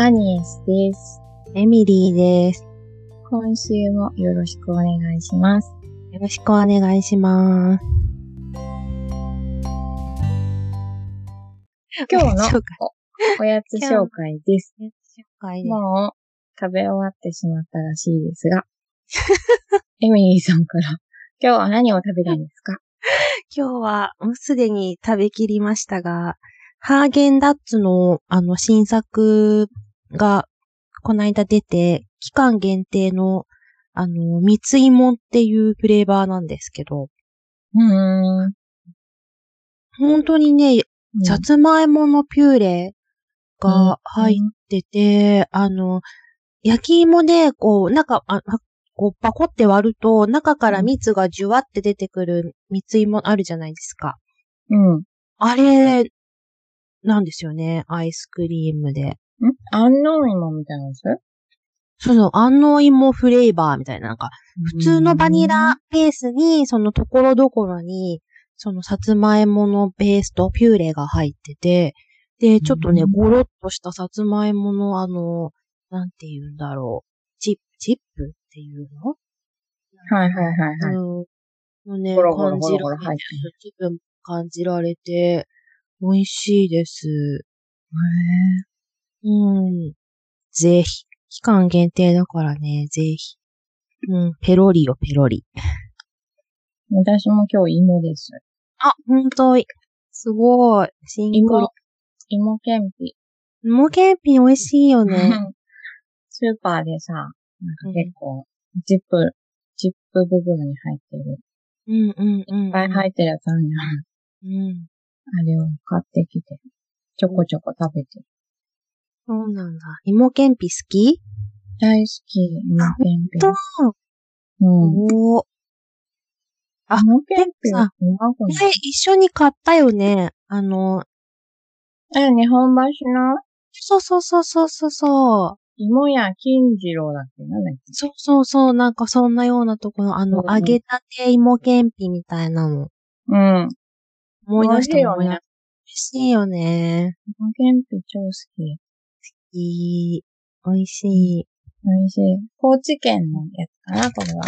アニエスです。エミリーです。今週もよろしくお願いします。よろしくお願いします。今日のおやつ紹介です。紹介でもう食べ終わってしまったらしいですが、エミリーさんから、今日は何を食べたんですか？今日はもうすでに食べきりましたが、ハーゲンダッツのあの新作がこの間出て、期間限定のあの、蜜芋っていうフレーバーなんですけど、うーん。本当にね、さつまいものピューレが入ってて、あの、焼き芋で、こう、中、あ、あこう、パコって割ると、中から蜜がジュワって出てくる蜜芋あるじゃないですか。うん。んあれ、なんですよね。アイスクリームで。安納芋みたいなやつ？そうそう、安納芋フレーバーみたいな、なんか、普通のバニラベースに、そのところどころに、そのさつまいものベースとピューレが入ってて、で、ちょっとね、うんゴロッとしたさつまいものあの、なんて言うんだろう。チップ、チップっていうの？はいはいはいはい。うん。のね、ゴロゴロ感じられ分感じられて、美味しいです。うん。ぜひ。期間限定だからね、ぜひ。うん、ペロリよ、ペロリ。私も今日芋です。あ、ほんと、すごい。シンクロ芋。、芋けんぴ。芋けんぴ美味しいよね。スーパーでさ、なんか結構、ジップ、ジップ袋に入ってる。うんうんうん。いっぱい入ってるやつあるじゃん。うん。あれを買ってきて、ちょこちょこ食べてる。そうなんだ。芋けんぴ好き？大好き、芋けんぴ。と、うん。おー。あ芋けんぴさうまくない前一緒に買ったよね。あの、え、日本橋の？そうそうそうそうそうそう。芋屋金次郎だっけ？なんだっけ？そうそうそう。なんかそんなようなところ、あの、うん揚げたて芋けんぴみたいなの。うん。思い出したよね。美味しいよね。芋けんぴ超好き。いい。美味しい。美味しい。高知県のやつかな、これは。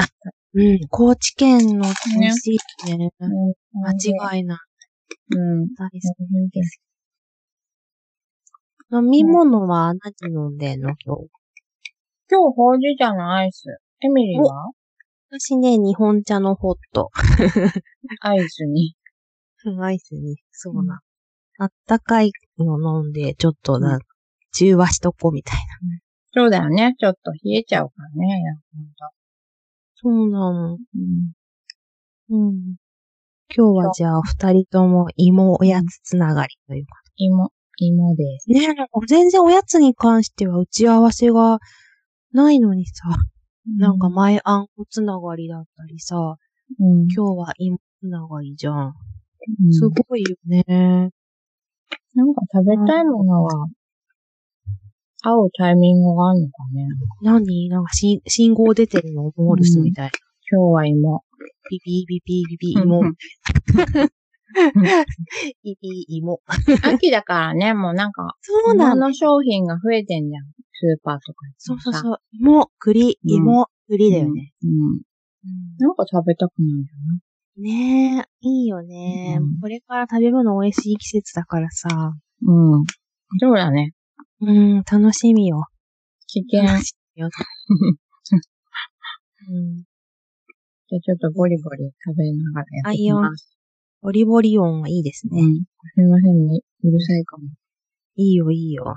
うん。高知県の美味しいね。うん。間違いない。うん。大好きです飲み物は何飲んでんの？今日。今日、ほうじ茶のアイス。エミリーは？私ね、日本茶のホット。アイスに。アイスに、そうな。あったかいの飲んで、ちょっとな、中和しとこうみたいな。そうだよね。ちょっと冷えちゃうからね。そうなの。うん。うん。今日はじゃあ、二人とも芋おやつつながりというか。芋、芋です。ねえ、なんか全然おやつに関しては打ち合わせがないのにさ、なんか前あんこつながりだったりさ、うん、今日は芋つながりじゃん。うんすごいよね。なんか食べたいものは、合うタイミングがあるのかね。何？なんかし信号出てるのモールスみたいな。今日は芋。ピピピピピピ芋。ピピ芋。秋だからね、もうなんか、そうなの。芋の商品が増えてんじゃん。スーパーとかそうそうそう。芋、栗、うん芋、栗だよね。うん。うんなんか食べたくなるよねえ、いいよね、うんこれから食べ物美味しい季節だからさ。な。うん。そうだね。うん、楽しみよ。危険。うん。じゃあちょっとボリボリ食べながらやっていきます。ボリボリ音はいいですね。うん。すみませんね。うるさいかも。いいよ、いいよ。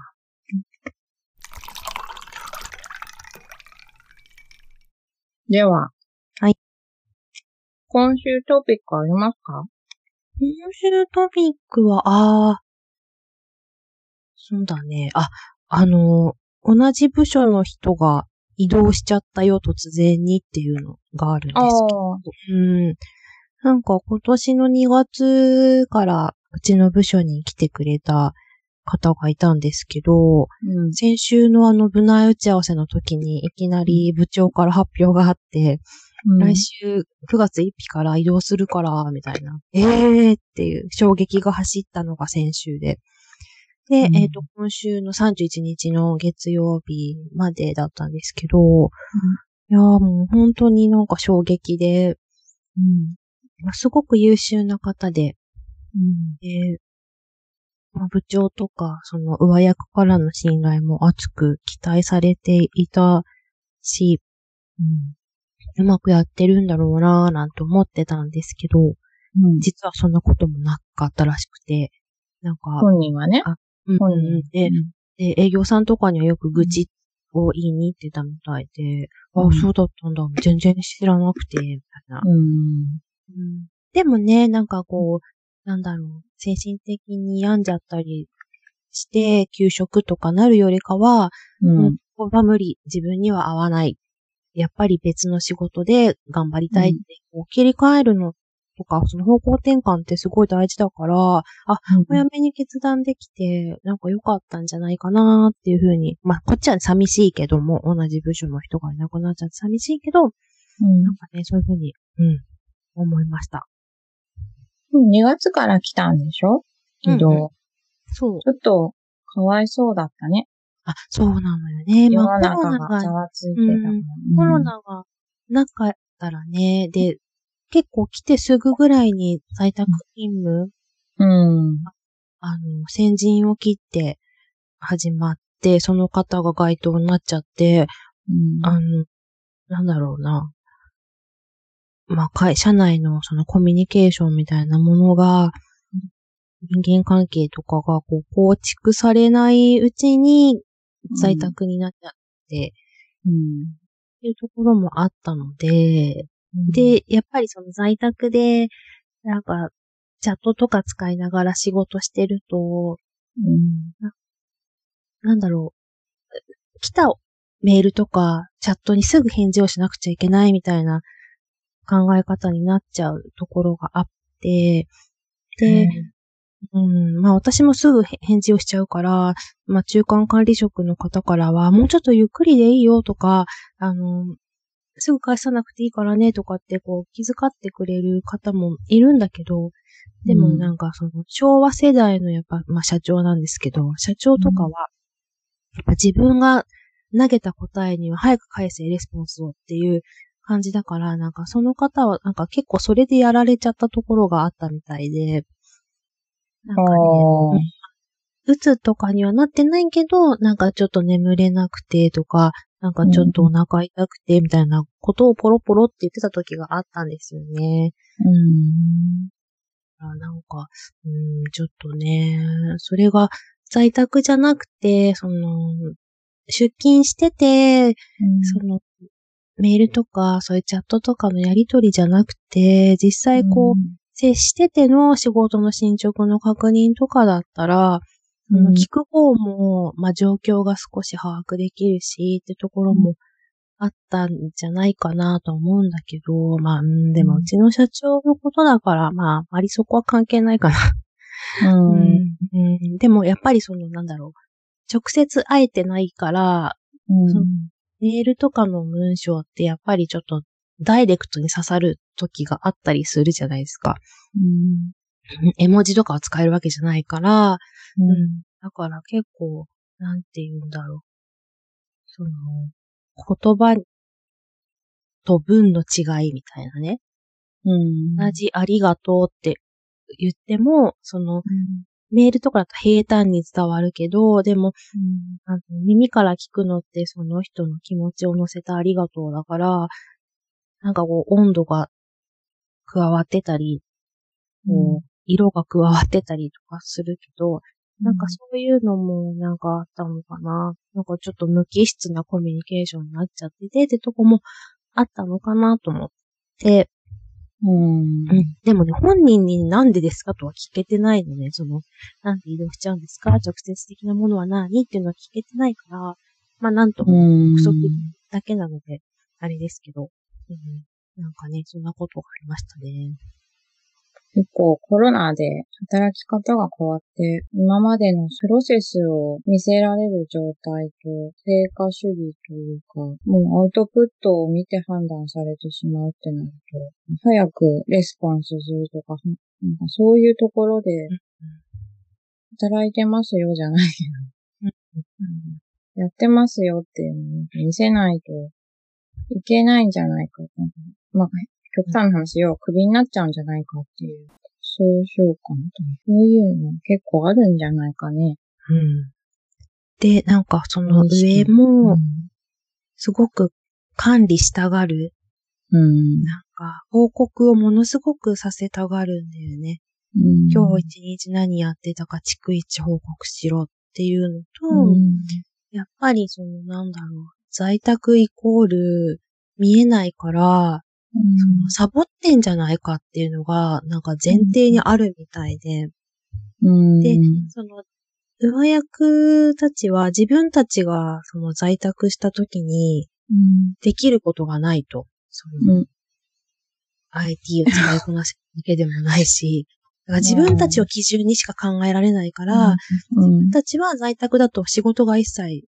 では。はい。今週トピックありますか？今週トピックは、ああ、そうだね。あ、あの、同じ部署の人が移動しちゃったよ、突然にっていうのがあるんですけど。あ。うん。なんか今年の2月からうちの部署に来てくれた方がいたんですけど、うん。先週のあの部内打ち合わせの時にいきなり部長から発表があって、来週9月1日から移動するから、みたいな。ええーっていう衝撃が走ったのが先週で。で、うんえっ、と、今週の31日の月曜日までだったんですけど、いやーもう本当になんか衝撃で、うん。まあすごく優秀な方で、うん。で、まあ、部長とか、その上役からの信頼も厚く期待されていたし、うん。うまくやってるんだろうなぁなんて思ってたんですけど、うん。実はそんなこともなかったらしくて、なんか、本人はね。うん本うん人。でで、営業さんとかにはよく愚痴を言いに行ってたみたいで、うんあ、そうだったんだ、全然知らなくて、みたいな。うん。うんでもね、なんかこう、なんだろう、精神的に病んじゃったりして、休職とかなるよりかは、うん。もうこれは無理、自分には合わない。やっぱり別の仕事で頑張りたいって、こう切り替えるのとか、その方向転換ってすごい大事だから、あ、早めに決断できて、なんか良かったんじゃないかなっていうふうに、まあ、こっちは寂しいけども、同じ部署の人がいなくなっちゃって寂しいけど、うんなんかね、そういうふうに、うん、思いました。うん。2月から来たんでしょ？移動。うんうそう。ちょっと、かわいそうだったね。あ、そうなのよね。世まあ、コロナが、がざわついてたから。コロナがなかったらね、で、結構来てすぐぐらいに在宅勤務、うん。あの、先陣を切って始まって、その方が該当になっちゃって、うん。あの、なんだろうな。まあ、会社内のそのコミュニケーションみたいなものが、人間関係とかがこう構築されないうちに在宅になっちゃって、うん。っていうところもあったので、で、やっぱりその在宅で、なんか、チャットとか使いながら仕事してると、うん。なんだろう、来たメールとかチャットにすぐ返事をしなくちゃいけないみたいな考え方になっちゃうところがあって、で、うん、まあ私もすぐ返事をしちゃうから、まあ中間管理職の方からは、もうちょっとゆっくりでいいよとか、あの、すぐ返さなくていいからねとかってこう気遣ってくれる方もいるんだけど、でもなんかその昭和世代のやっぱ、まあ社長なんですけど、社長とかは、やっぱ自分が投げた答えには早く返せレスポンスをっていう感じだから、なんかその方はなんか結構それでやられちゃったところがあったみたいで、なんかね、うつとかにはなってないけど、なんかちょっと眠れなくてとか、なんかちょっとお腹痛くてみたいなことをポロポロって言ってた時があったんですよね。うん。あなんか、うん、ちょっとね、それが在宅じゃなくて、その、出勤してて、その、メールとか、そういうチャットとかのやりとりじゃなくて、実際こう、接してての仕事の進捗の確認とかだったら、うん聞く方も、まあ、状況が少し把握できるし、ってところもあったんじゃないかなと思うんだけど、まあ、うん、でもうんうちの社長のことだから、まあ、あまりそこは関係ないかな。うん。うん、でもやっぱりその、なんだろう、直接会えてないから、うん。メールとかの文章ってやっぱりちょっとダイレクトに刺さる時があったりするじゃないですか。うん。絵文字とかを使えるわけじゃないから、うん。だから結構、なんて言うんだろう。その、言葉と文の違いみたいなね。うん。同じありがとうって言っても、その、メールとかだと平坦に伝わるけど、でも、あの耳から聞くのってその人の気持ちを乗せたありがとうだから、なんかこう温度が加わってたり、こう色が加わってたりとかするけど、なんかそういうのもなんかあったのかな。なんかちょっと無機質なコミュニケーションになっちゃっててってとこもあったのかなと思って、うん。うん。でもね、本人になんでですかとは聞けてないのね。その、なんで移動しちゃうんですか？直接的なものは何？っていうのは聞けてないから、まあなんともうん。不足だけなので、あれですけど、うん。なんかね、そんなことがありましたね。結構コロナで働き方が変わって、今までのプロセスを見せられる状態と成果主義というか、もうアウトプットを見て判断されてしまうってなると、早くレスポンスするとか、なんかそういうところで、働いてますよじゃないけど、やってますよっていうのを見せないといけないんじゃないかと。まあ、極端な話、要はクビになっちゃうんじゃないかっていう、総称感と、そういうの結構あるんじゃないかね。うん。で、なんかその上も、すごく管理したがる。うん。なんか、報告をものすごくさせたがるんだよね。うん。今日一日何やってたか逐一報告しろっていうのと、うん。やっぱりそのなんだろう、在宅イコール見えないから、そのサボってんじゃないかっていうのが、なんか前提にあるみたいで、うん。でその、上役たちは自分たちがその在宅した時にうん。できることがないと。その、うん IT を使いこなすだけでもないし、だから自分たちを基準にしか考えられないから、うん。自分たちは在宅だと仕事が一切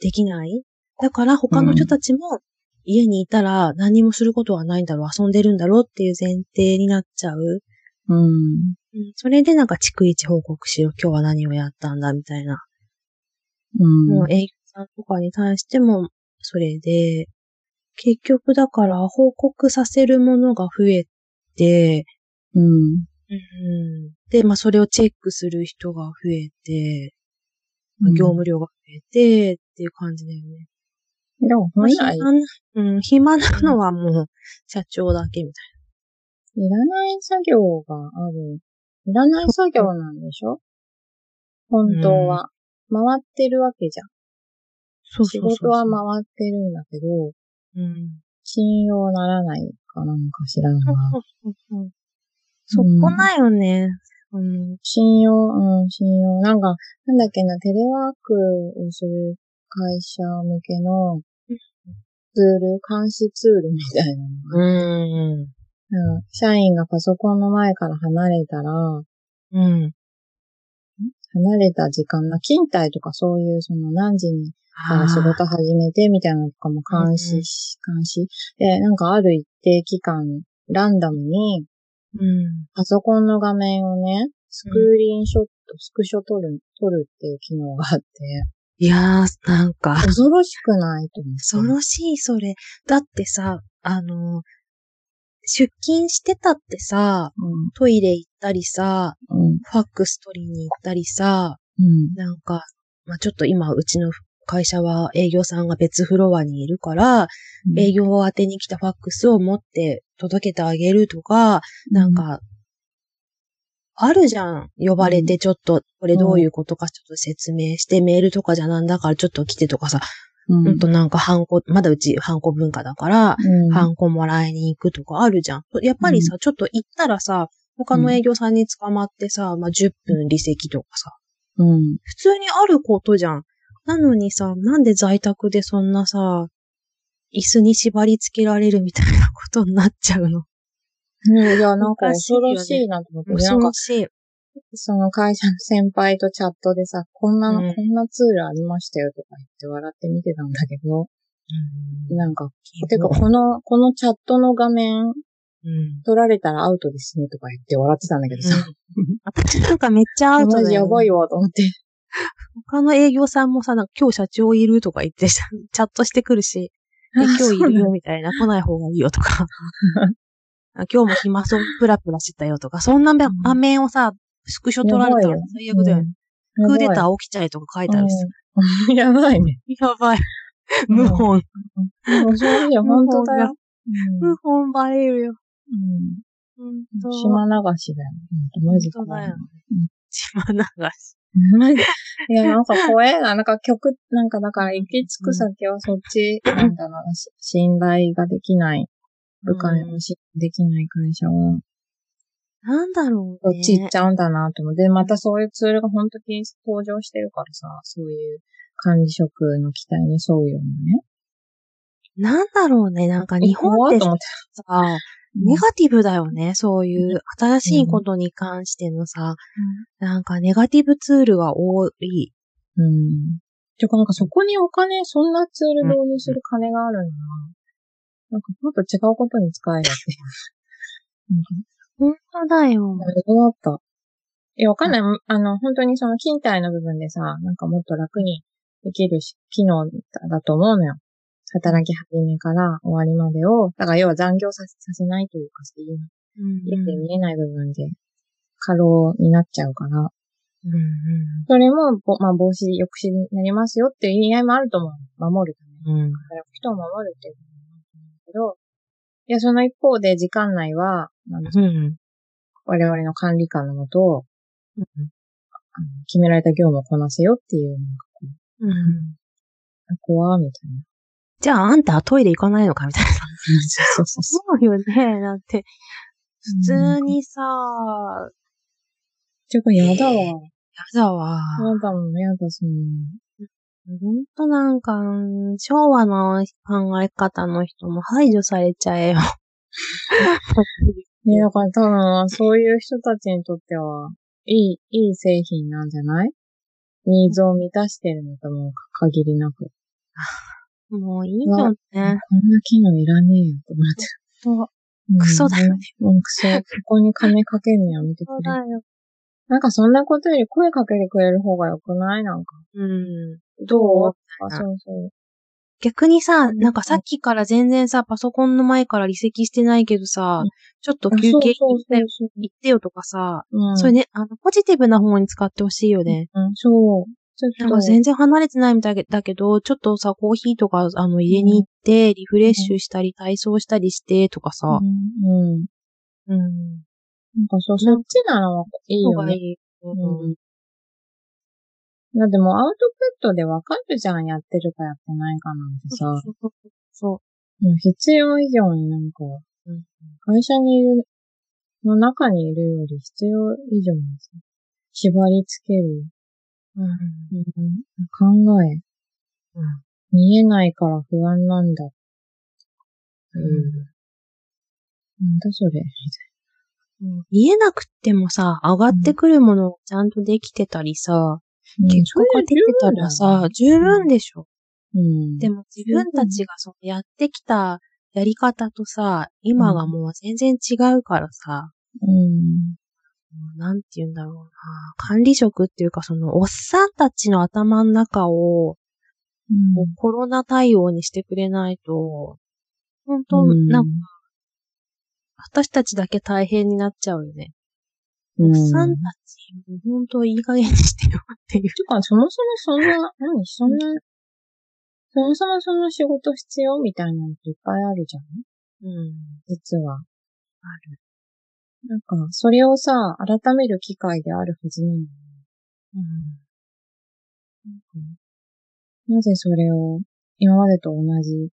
できない。だから他の人たちも家にいたら何もすることはないんだろう、遊んでるんだろうっていう前提になっちゃう。うん。うんそれでなんか逐一報告しろ、今日は何をやったんだみたいな。うん。もう営業さんとかに対してもそれで、結局だから報告させるものが増えて、うん。うんで、まあそれをチェックする人が増えて、まあ業務量が増えてっていう感じだよね。でもまあ本来、暇な、うん、暇なのはもう社長だけみたいらない作業がある。いらない作業なんでしょ？本当は。回ってるわけじゃん。いな。そう仕そうそう事は回ってるんだけど、うん。信用ならないかなんか知らんが。そこだよね。うん。信用、うん、信用。なんか、なんだっけな、テレワークをする会社向けのツール、監視ツールみたいなのが、うん。うん社員がパソコンの前から離れたら、うん。離れた時間な、勤怠とかそういう、その何時にから仕事始めてみたいなのとかも監視し、監視。で、なんかある一定期間、ランダムに、うん。パソコンの画面をね、スクリーンショット、スクショ撮る、撮るっていう機能があって、いやー、なんか、恐ろしくないと思って。恐ろしい、それ。だってさ、あの、出勤してたってさ、うん、トイレ行ったりさ、うん、ファックス取りに行ったりさ、うん、なんか、まあ、ちょっと今、うちの会社は営業さんが別フロアにいるから、営業を当てに来たファックスを持って届けてあげるとか、なん、か、あるじゃん。呼ばれてちょっと、これどういうことかちょっと説明して、メールとかじゃなんだからちょっと来てとかさ、うん、ほんとなんかハンコ、まだうちハンコ文化だから、うん、ハンコもらいに行くとかあるじゃん。やっぱりさ、ちょっと行ったらさ、他の営業さんに捕まってさ、まあ、10分離席とかさ、うん、普通にあることじゃん。なのにさ、なんで在宅でそんなさ、椅子に縛り付けられるみたいなことになっちゃうの？うん。いや、なんか恐ろしいなと思って、恐かろしい。その会社の先輩とチャットでさ、こんなの、うんこんなツールありましたよとか言って笑って見てたんだけど、なんか、てかこの、このチャットの画面うん。取られたらアウトですねとか言って笑ってたんだけどさ、私なんかめっちゃアウトだよ、ね。マジやばいわと思って。他の営業さんもさ、なんか今日社長いるとか言ってさ、チャットしてくるし、え今日いるよみたいな、来ない方がいいよとか。あ今日も暇そう プラプラしてたよとか、そんな場場面をさ、スクショ取られたら最悪だよね。クーデター起きちゃいとか書いてあるし。うん やばいね。やばい。無本。うんそういや、本当だよ。無本バレるよ。うん。島流しだよ。マジ怖い本当だよ。島流し。いや、なんか怖えな。なんか曲、なんかだから行き着く先はそっち、なんだろう信頼ができない、部下にも信頼できない会社は、なんだろうね。そっち行っちゃうんだなと思って、で、またそういうツールが本当に登場してるからさ、そういう管理職の期待に沿うようなね。なんだろうね。なんか日本ってさ、ネガティブだよね。そういう新しいことに関してのさ、なんかネガティブツールが多い。うん。てかなんかそこにお金、そんなツール導入する金があるんだな。なんかもっと違うことに使えるっていう。本当だよ。なるほどだった。いや、わかんない。あの、本当にその勤怠の部分でさ、なんかもっと楽にできるし機能だと思うのよ。働き始めから終わりまでを、だから要は残業させさせないというか、そういう、うん家で見えない部分で過労になっちゃうから、うんうんそれも、ぼまあ、防止、抑止になりますよっていう意味合いもあると思う。守るために。うん。働く人を守るっていうど、いや、その一方で時間内は、なんだうん。我々の管理下のもと、うん決められた業務をこなせよっていう、なんかこうん。う、怖みたいな。じゃあ、あんたはトイレ行かないのかみたいな。そうそうそそうよね。だって、普通にさ、う。てか、やだわ。ややだわ。だもん、やだ、そんほんとなんか、昭和の考え方の人も排除されちゃえよ。ね、だから多分、そういう人たちにとっては、いい、いい製品なんじゃない？ニーズを満たしてるのとも限りなく。もういいよね。こんな機能いらねえよ、と思って。そう。うんクソだよね。うん、クソ。ここに金かけるのやめてくれ。よ。なんかそんなことより声かけてくれる方がよくない？なんか。うん。どう？そうそう。逆にさ、うんなんかさっきから全然さ、パソコンの前から離席してないけどさうん、ちょっと休憩行ってよとかさ、うん。それね、あの、ポジティブな方に使ってほしいよね。うん、そう。ちょっと。なんか全然離れてないみたいだけど、ちょっとさ、コーヒーとか、あの、家に行って、リフレッシュしたり、体操したりして、とかさう。ん。うん。うん。なんかそう、そっちならいいよね。いい。うん。だってもうアウトプットでわかるじゃん、やってるかやってないかなんてさ。そうもう必要以上になんか、うん会社にいる、の中にいるより必要以上にさ、縛り付ける、う。うん。うん、考え、うん。見えないから不安なんだ。うん。なんだそれ、みうん見えなくってもさ、上がってくるものをちゃんとできてたりさ、たいな。結果が出てたらさ、十分でしょ。うん。でも自分たちがそのやってきたやり方とさ、今がもう全然違うからさ、うん。なんて言うんだろうな。管理職っていうかそのおっさんたちの頭の中をうんコロナ対応にしてくれないと、本当、うんなんか、私たちだけ大変になっちゃうよね。うんおっさんたち、もう本当いい加減にしてよっていう。てか、そもそもそんな、何、そんな、そもそもその仕事必要みたいなのっていっぱいあるじゃん？うん。実は。ある。なんか、それをさ、改める機会であるはずなのに。うん。なぜそれを、今までと同じ、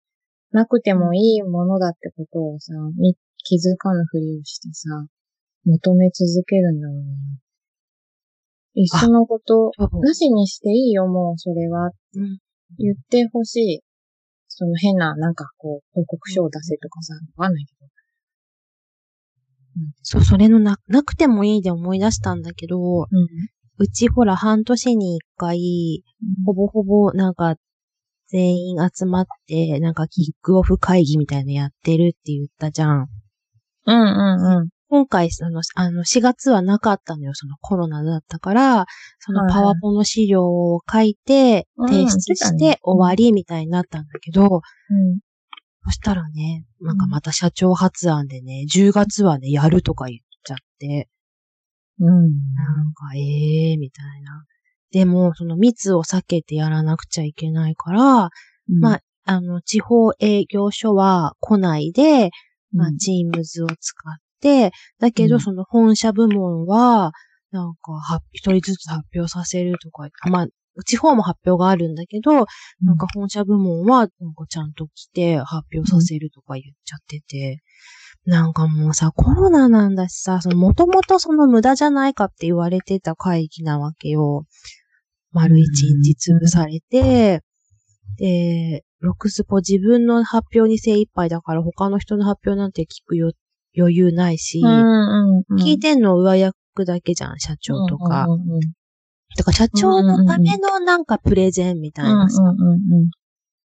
なくてもいいものだってことをさ、み気づかぬふりをしてさ、求め続けるんだろうな。一緒のこと、そうなしにしていいよ、もうそれは。うん言ってほしい。その変な、なんかこう、報告書を出せとかさ、わかんないけど。そう、それのな、なくてもいいで思い出したんだけど、うん。うちほら半年に一回、ほぼほぼなんか全員集まって、なんかキックオフ会議みたいなのやってるって言ったじゃん。うんうんうん。今回、その、あの、4月はなかったのよ、そのコロナだったから、そのパワポの資料を書いて、うん提出して終わりみたいになったんだけど、うん。そしたらね、なんかまた社長発案でね、10月はね、やるとか言っちゃって、うん。なんか、ええー、みたいな。でも、その密を避けてやらなくちゃいけないから、まあ、あの、地方営業所は来ないで、まあ、うん。チームズを使って、だけど、うん。その本社部門は、なんか、発一人ずつ発表させるとか、まあ、地方も発表があるんだけど、なんか本社部門は、なんかちゃんと来て発表させるとか言っちゃってて、なんかもうさ、コロナなんだしさ、その、もともとその無駄じゃないかって言われてた会議なわけよ。丸一日潰されて、で、ロクスポ自分の発表に精一杯だから他の人の発表なんて聞くよ余裕ないし、うんうんうん。聞いてんの上役だけじゃん、社長とか。うんうんうんだから社長のためのなんかプレゼンみたいなさ。うんうんうん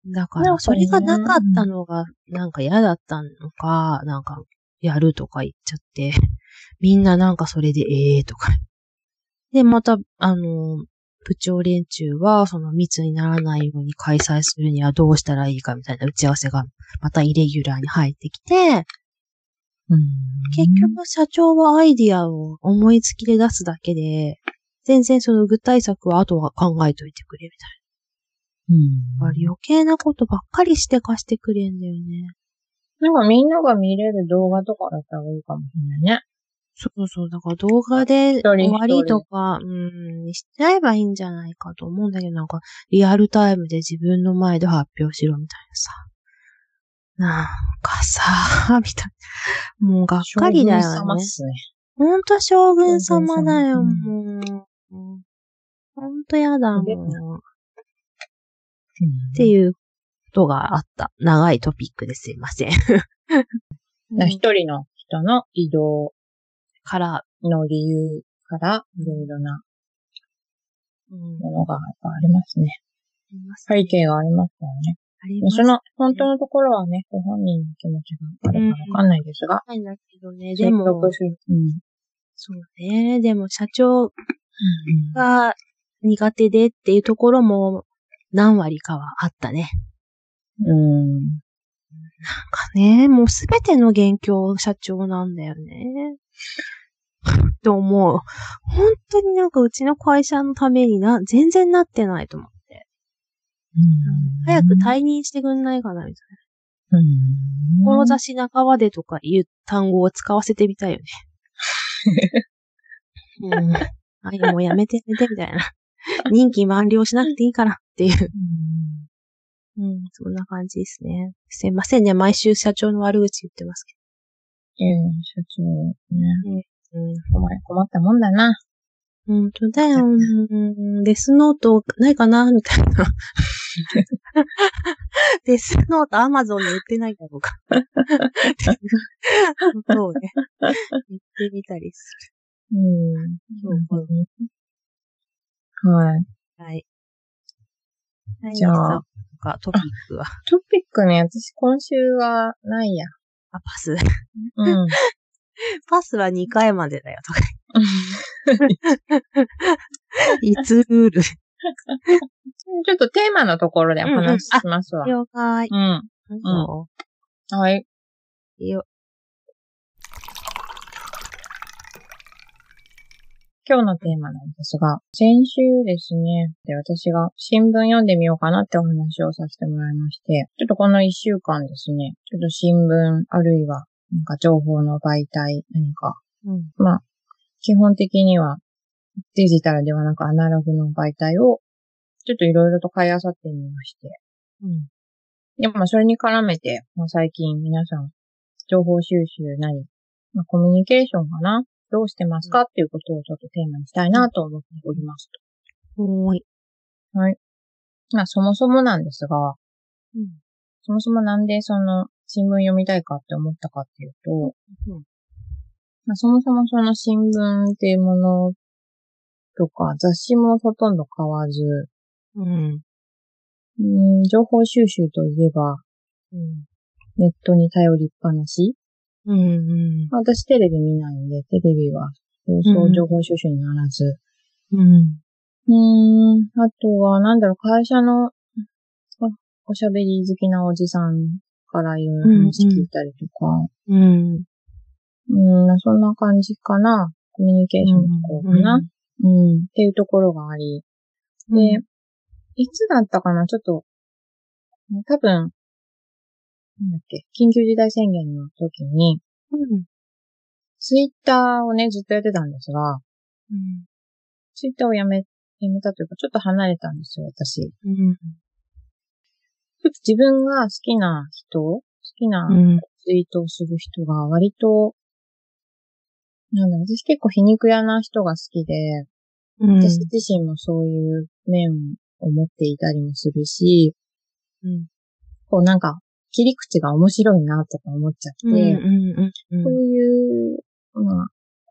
だから、それがなかったのが、なんか嫌だったのか、なんか、やるとか言っちゃって、みんななんかそれで、ええー、とか。で、また、あの、部長連中は、その密にならないように開催するにはどうしたらいいかみたいな打ち合わせが、またイレギュラーに入ってきて、うん。結局社長はアイディアを思いつきで出すだけで、全然その具体策は後は考えといてくれみたいうん。な。やっぱり余計なことばっかりしてかしてくれんだよね。なんかみんなが見れる動画とかだったらいいかもしれないね。そうそう。だから動画で終わりとか、うん、にしちゃえばいいんじゃないかと思うんだけど、なんかリアルタイムで自分の前で発表しろみたいなさ。なんかさ、みたいな。もうがっかりだよね将軍様っ。すね。ほんと将軍様だよ、もう。ほんとやだ、もう。うんっていうことがあった。長いトピックですいません。な一人の人の移動から、の理由から、いろいろなうんものがやっぱありますね。背景がありますからね。ありますその、本当のところはね、ご本人の気持ちがあるかわかんないですが、ないんだけどね、説でも。うん。そうね、でも社長うんが苦手でっていうところも何割かはあったね。うん。なんかね、もうすべての元凶社長なんだよね。と思う。本当になんかうちの会社のためにな、全然なってないと思って。早く退任してくんないかな、みたいうん。な。志半ばでとかいう単語を使わせてみたいよね。うん。あ、いやもうやめて、やめて、みたいな。任期満了しなくていいからっていう。うんうん、そんな感じですね。すいませんね、毎週社長の悪口言ってますけええ社長ね。ど。うん。困り困ったもんだな。本当だよ。うんデスノートないかなみたいな。デスノートアマゾンに売ってないだろうか。っていうね、言ってみたりすうん。そうはい。る。はい。じゃあトピックは。トピックね、私今週はないや。あ、パス。うん。パスは2回までだよ、とか。いつルール。ちょっとテーマのところでお話ししますわ。了解。うん。うん。はい。よ。今日のテーマなんですが、先週ですね、で私が新聞読んでみようかなってお話をさせてもらいまして、ちょっとこの一週間ですね、ちょっと新聞あるいはなんか情報の媒体何か、うん。まあ、基本的にはデジタルではなくアナログの媒体をちょっといろいろと買い漁ってみまして、うん。でもまあそれに絡めて、まあ、最近皆さん情報収集なり、まあ、コミュニケーションかなどうしてますか？っていうことをちょっとテーマにしたいなと思っておりますおーい。と。はい。まあそもそもなんですが、うん。そもそもなんでその新聞読みたいかって思ったかっていうと、うんまあそもそもその新聞っていうものとか雑誌もほとんど買わず、うん。うん、情報収集といえばうん。ネットに頼りっぱなしうん。うん。私テレビ見ないんで、テレビは放送情報収集にならず。うん。うーん、あとは、なんだろう、会社の、あおしゃべり好きなおじさんからいろいろ話聞いたりとか、うん。うん、そんな感じかな。コミュニケーションの方かな。うん、っていうところがあり。で、いつだったかな？ちょっと、多分、なんだっけ、緊急事態宣言の時に、うん。ツイッターをね、ずっとやってたんですが、うん。ツイッターをやめ、やめたというか、ちょっと離れたんですよ、私。うん。ちょっと自分が好きな人、好きなうん。ツイートをする人が割と、なんだ私結構皮肉屋な人が好きで、うん。私自身もそういう面を持っていたりもするし、うん。こうなんか、切り口が面白いなとか思っちゃって、うん。うん。うん。そういう、まあ、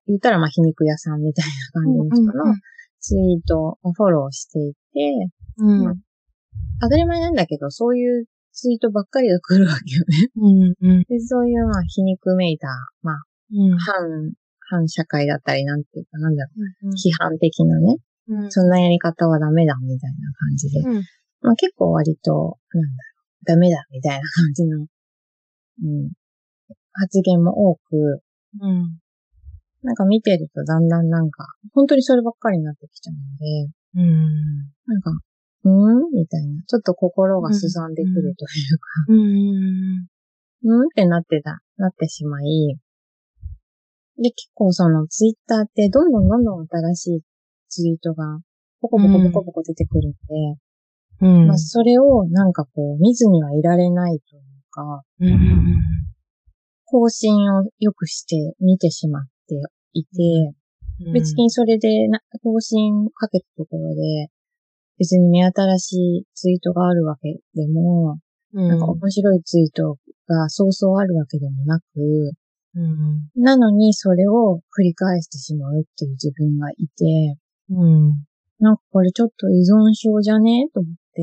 言ったらまあ皮肉屋さんみたいな感じの人のツイートをフォローしていて、うん。うん。当たり前なんだけど、そういうツイートばっかりが来るわけよね。うん。うん。で、そういうまあ皮肉めいた、まあ、うん。反、反社会だったり、なんていうか、なんだろうんう、批判的なね、うん。そんなやり方はダメだ、みたいな感じで。うん。まあ結構割と、なんだろう、ダメだ、みたいな感じの、うん、発言も多く、うん。なんか見てるとだんだんなんか、本当にそればっかりになってきちゃうので、うん。なんか、うん？みたいな。ちょっと心がすさんでくるというか、うん。うん？ってなってた、なってしまい、で、結構そのツイッターってどんどんどんどん新しいツイートがポコポコポコポコ出てくるんで、うん。まあそれをなんかこう見ずにはいられないというか、うん。更新をよくして見てしまっていて、別にそれでな更新かけたところで、別に目新しいツイートがあるわけでも、うん、なんか面白いツイートがそうそうあるわけでもなく、うん。なのにそれを繰り返してしまうっていう自分がいて、うん。なんかこれちょっと依存症じゃね？と思って、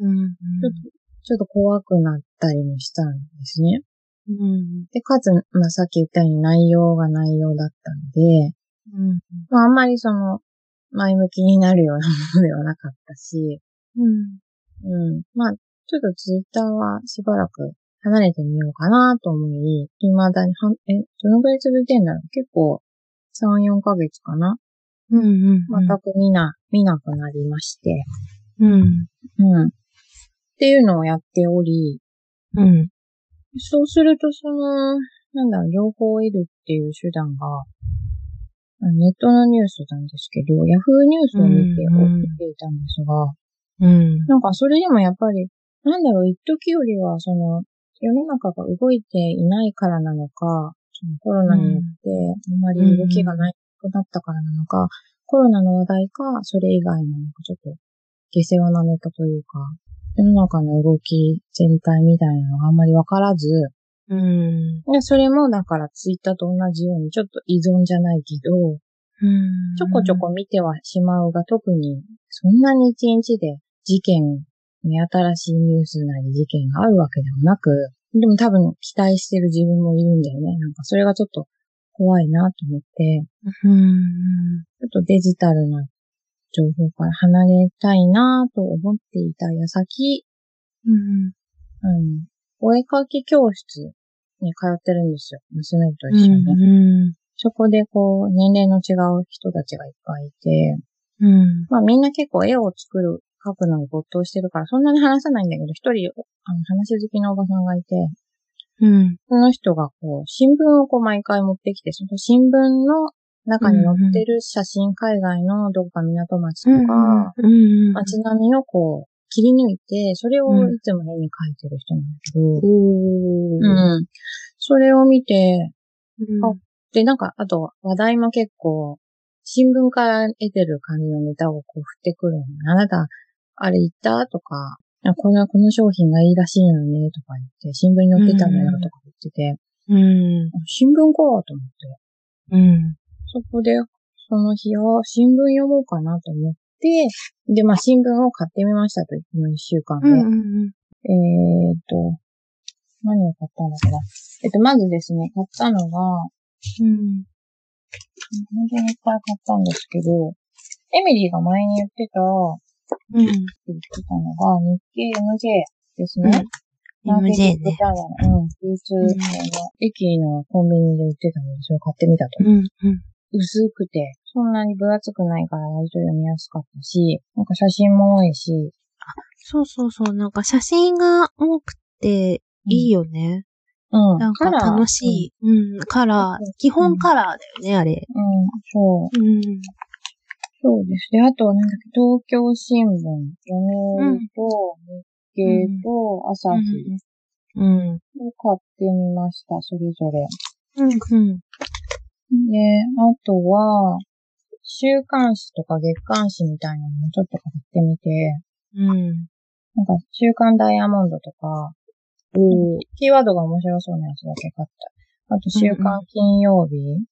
うん。ちょっと怖くなったりもしたんですね。うん。で、かつ、まあさっき言ったように内容が内容だったので、うん。まああんまりその、前向きになるようなものではなかったし、うん。うん。まあ、ちょっとツイッターはしばらく離れてみようかなと思い、未だにはん、え、どのぐらい続いてんだろう？結構、3、4ヶ月かな？うん。うん。全く見な、見なくなりまして、うん。うん。っていうのをやっており、うん。そうするとその、なんだろう、情報を得るっていう手段が、あネットのニュースなんですけど、ヤフーニュースを見て、うんうん見ていたんですが、うん。なんかそれでもやっぱり、なんだろう、一時よりは、その、世の中が動いていないからなのか、そのコロナによって、あんまり動きがなくなったからなのか、コロナの話題か、それ以外のなんかちょっと、下世話なネタというか、世の中の動き全体みたいなのがあんまりわからず、うん。でそれもだからツイッターと同じようにちょっと依存じゃないけど、うん。ちょこちょこ見てはしまうが、特にそんなに一日で事件、目新しいニュースなり事件があるわけでもなく、でも多分期待してる自分もいるんだよね。なんかそれがちょっと怖いなと思って、うん。ちょっとデジタルな情報から離れたいなと思っていた矢先、うん。うん、お絵描き教室に通ってるんですよ。娘と一緒に。うん。そこでこう、年齢の違う人たちがいっぱいいて、うん。まあみんな結構絵を作る、描くのに没頭してるから、そんなに話さないんだけど、一人、あの、話好きなおばさんがいて、うん。その人がこう、新聞をこう毎回持ってきて、その新聞の中に載ってる写真、海外のどこか港町とか、うん。街並みをこう、切り抜いて、それをいつも絵に描いてる人なんだけど。それを見て、で、なんか、あと、話題も結構、新聞から得てる感じのネタをこう振ってくるの。あなた、あれ言った？とか、あこの、この商品がいいらしいのよね、とか言って、新聞に載ってたんだよ、とか言ってて、うん。あ新聞か、と思って。うん。そこで、その日は、新聞読もうかなと思って、で、まあ、新聞を買ってみましたと、この一週間で。うん。えーっと、何を買ったんだっけな。えっと、まずですね、買ったのが、うん。本当にいっぱい買ったんですけど、エミリーが前に言ってた、うん。言ってたのが、日経 MJ ですね。マーケ MJ ティングね。ジャーナルうん、流通の、駅のコンビニで売ってたので、それを買ってみたと。うん。うん。薄くて、そんなに分厚くないから割と読みやすかったし、なんか写真も多いし、そうそうそう。なんか写真が多くていいよね。うん。なんかカラー楽しい。うん。カラうんー。基本カラーだよね、あれ。うん。うん、そう。うん。そうです。で、あと、なんだっけ、東京新聞、読売と、日経と、朝日うん。を買ってみました、それぞれ。うん。うん。で、あとは、週刊誌とか月刊誌みたいなのもちょっと買ってみて、うん。なんか、週刊ダイヤモンドとか、おー。キーワードが面白そうなやつだけ買った。あと、週刊金曜日、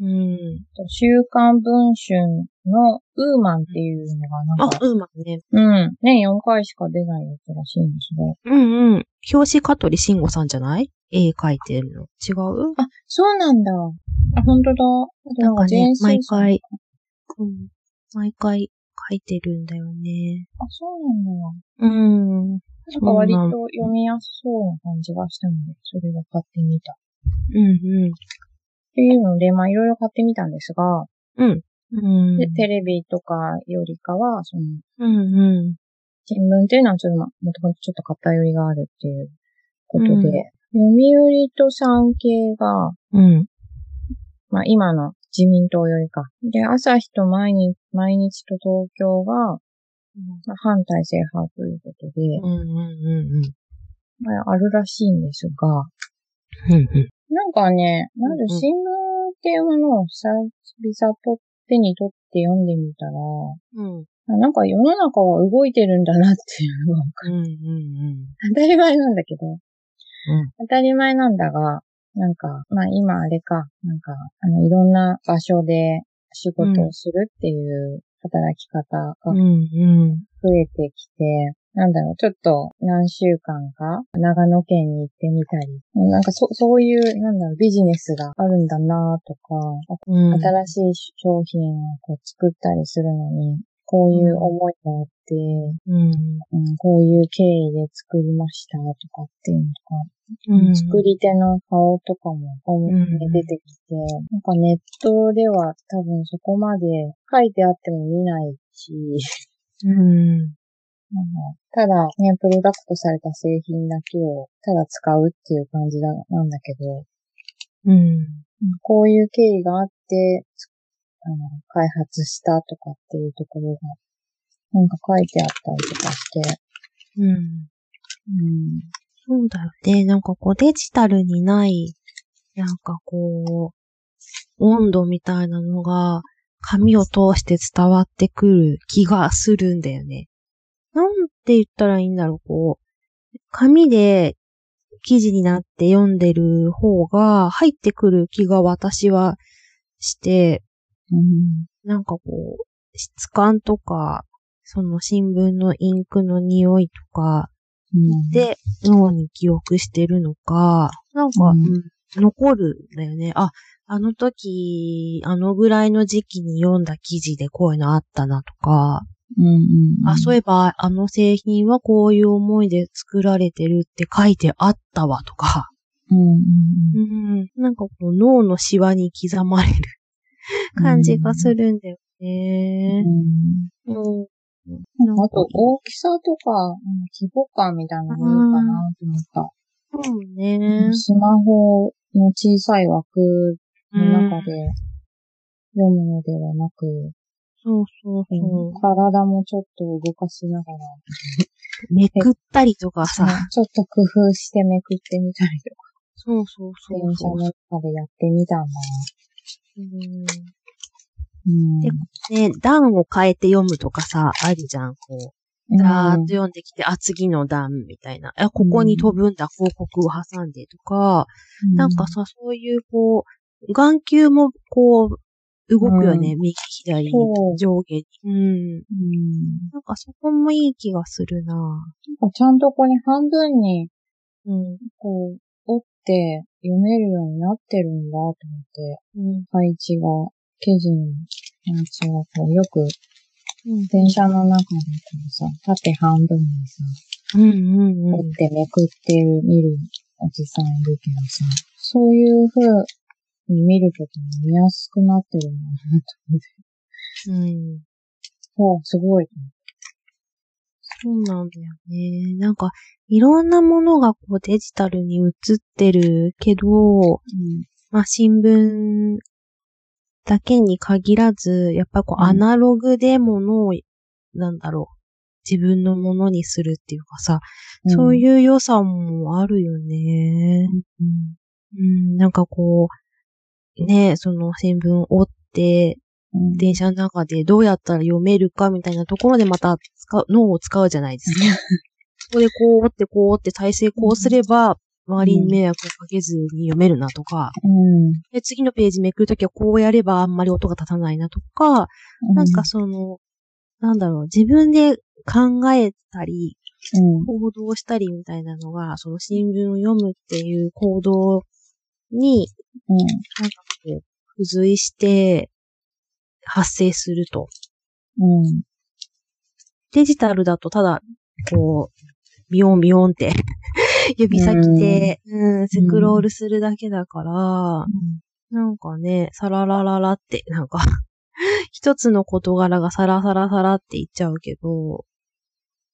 うん。と週刊文春のウーマンっていうのがなんあ、か、うまね。うん、年4回しか出ないやつらしいんですが、うんうん。表紙香取慎吾さんじゃない？絵描いてるの。違う？あ、そうなんだ。あ、本当だ。なんかね、毎あ、回、うん、毎回描いてるんだよね。そうなんだ。うん。なんか割と読みやすそうな感じがしたので、それを買ってみた。っうんうん。ていうので、まあいろいろ買ってみたんですが、うん。うん。で、テレビとかよりかは、その、うんうん。新聞っていうのはちょっと、まあ、もともとちょっと偏りがあるっていうことで、うん読売と産経が、うん。まあ今の自民党よりか。で、朝日と毎日、毎日と東京が、まあ反体制派ということで、うんうんうんまあ、あるらしいんですが、うん。うんなんかね、まず新聞っていうものを久々と手に取って読んでみたら、うん。あなんか世の中は動いてるんだなっていうのが分かるうんうんうん。当たり前なんだけど、うん当たり前なんだが、なんか、まあ今あれか、なんか、あの、いろんな場所で仕事をするっていう働き方がうんうん。増えてきて、なんだろう、ちょっと何週間か長野県に行ってみたり、なんかそ、そういう、なんだろう、ビジネスがあるんだなとか、うん。新しい商品をこう作ったりするのに、こういう思いがあって、うん。うん、こういう経緯で作りましたとかっていうのとか、うん。作り手の顔とかも、ん出てきて、なんかネットでは多分そこまで書いてあっても見ないし、うん。ただね、プロダクトされた製品だけをただ使うっていう感じだなんだけど、うん。こういう経緯があって、あの開発したとかっていうところが、なんか書いてあったりとかして、うん。うん、そうだよね。なんかこうデジタルにない、なんかこう、温度みたいなのが紙を通して伝わってくる気がするんだよね。なんて言ったらいいんだろう、こう、紙で記事になって読んでる方が入ってくる気が私はして、うん、なんかこう、質感とか、その新聞のインクの匂いとか、うん、で、脳に記憶してるのか、なんか、残るんだよね。あ、あの時、あのぐらいの時期に読んだ記事でこういうのあったなとか、うん、うん、あ、そういえば、あの製品はこういう思いで作られてるって書いてあったわとか、うん、うん、うん、なんかこう脳のシワに刻まれる感じがするんだよね。うん。うん。なんか。あと、大きさとか、うん規模感みたいなのがいいかなと思った。そうね。スマホの小さい枠の中で読むのではなく、そうそうそう。体もちょっと動かしながら、めくったりとかさ、ちょっと工夫してめくってみたりとか、そうそうそう電車の中でやってみたんだうんな。うん。でね、段を変えて読むとかさ、あるじゃん、こう。ざーっと読んできて、あ、次の段みたいな。あ、ここに飛ぶんだ、広告を挟んでとか、うんなんか、さ、そういうこう、眼球もこう、動くよね、う右、左上下に。うん。うん。なんかそこもいい気がするななんかちゃんとここに半分に、うん。こう、折って読めるようになってるんだと思って、うん。配置が、記事の配置がこう、よくうん。電車の中でこうさ、縦半分にさ、うんうんうん折ってめくってる、見るおじさんいるけどさ、そういう風に見るときに見やすくなってるんだなと思って。うん。そう、すごい。そうなんだよね。なんか、いろんなものがこうデジタルに映ってるけど、うん。まあ新聞だけに限らず、やっぱこううんアナログでものを、なんだろう、自分のものにするっていうかさ、そうういう良さもあるよね。ん。うん、なんかこう、ね、その新聞を折って、うん。電車の中でどうやったら読めるかみたいなところでまた使う、脳を使うじゃないですか。ここでこう折ってこう折って体勢こうすれば、周りに迷惑をかけずに読めるなとか、うん。で次のページめくるときはこうやればあんまり音が立たないなとか、なんかその、なんだろう、自分で考えたり、うん。行動したりみたいなのが、その新聞を読むっていう行動に、うん。なんかこう、付随して発生すると。うん。デジタルだとただ、こう、ビヨンビヨンって、指先で、うん、スクロールするだけだから、なんかね、サララララって、なんか、一つの事柄がサラサラサラっていっちゃうけど、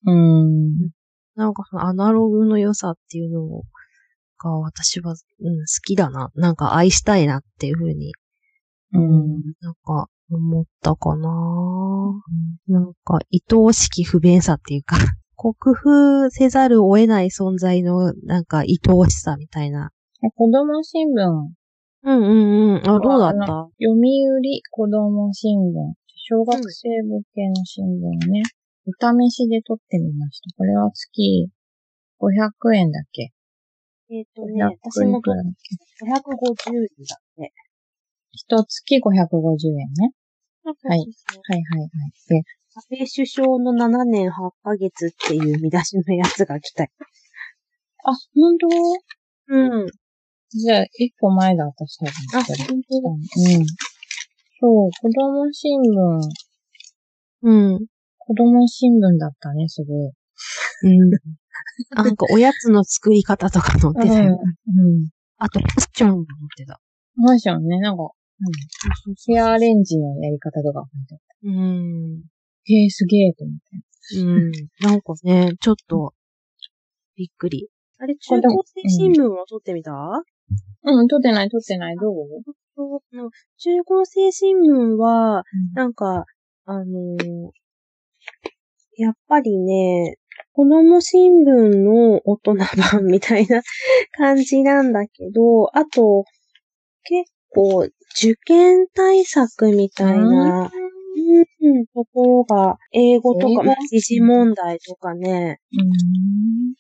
うん。なんかそのアナログの良さっていうのが私は、うん、好きだな。なんか愛したいなっていうふうに、うん。なんか思ったかな。なんか愛おしき不便さっていうか、克服せざるを得ない存在のなんか愛おしさみたいな。子供新聞、うんうんうん。あ、どうだった？読売子供新聞、小学生向けの新聞をね、お試しで撮ってみました。これは月500円だっけ？えっ、と ?500 ね、私もいくらだっけ550円だって。一月550円ね。はいはいはいはい。で、安倍首相の7年8ヶ月っていう見出しのやつが来たよ。あ、本当？うん。じゃあ、一個前だ、私多分。あ、本当だ。うん。そう、子供新聞、うん。子供新聞だったね、すごい。うん。なんかおやつの作り方とか載ってたよ。うん。あと、クッションも載ってた。マンションね、なんか、うん。ヘアアレンジのやり方とか書いてあった。うん。へえ、すげえと思って。うん。なんかね、ちょっと、びっくり。あれ、中高生新聞を撮ってみた、うん、撮ってない、撮ってない、どう？中高生新聞は、うんなんか、あのーやっぱりね、子供新聞の大人版みたいな感じなんだけど、あと、結構、受験対策みたいな、うん、ところが、英語とか、時事問題とかね、うん。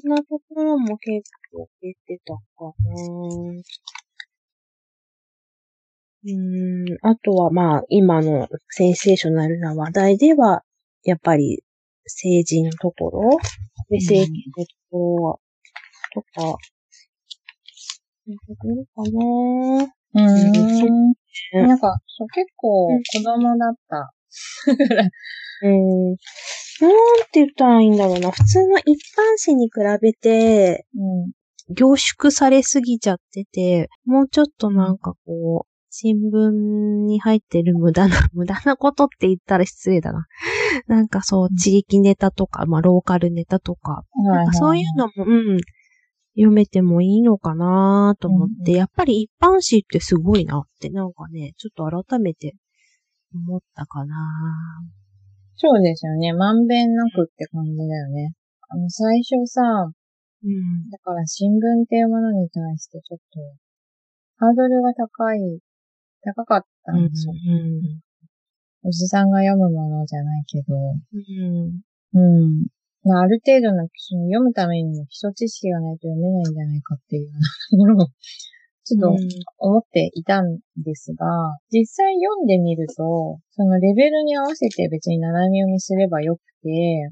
そんなところも結構出てたかな。うーん、あとはまあ、今のセンセーショナルな話題では、やっぱり政治のところ、で政権のところは、とか、出るかなうん。うんなんか、そう、結構うん子供だった。うん。なんて言ったらいいんだろうな。普通の一般紙に比べて、うん。凝縮されすぎちゃってて、もうちょっとなんかこう、新聞に入ってる無駄な、無駄なことって言ったら失礼だな。なんかそう、地域ネタとか、まあローカルネタとか、なんかそういうのも、うん、読めてもいいのかなと思って、うんやっぱり一般紙ってすごいなって、なんかね、ちょっと改めて思ったかなそうですよね。まんべんなくって感じだよね。あの、最初さ、うん。だから新聞っていうものに対してちょっと、ハードルが高い、高かったうんんですよ。うんおじさんが読むものじゃないけど、うんうん。まあ、ある程度の、その読むためにも基礎知識がないと読めないんじゃないかっていうところも、ちょっと思っていたんですが、実際読んでみると、そのレベルに合わせて別に斜め読みすればよくて、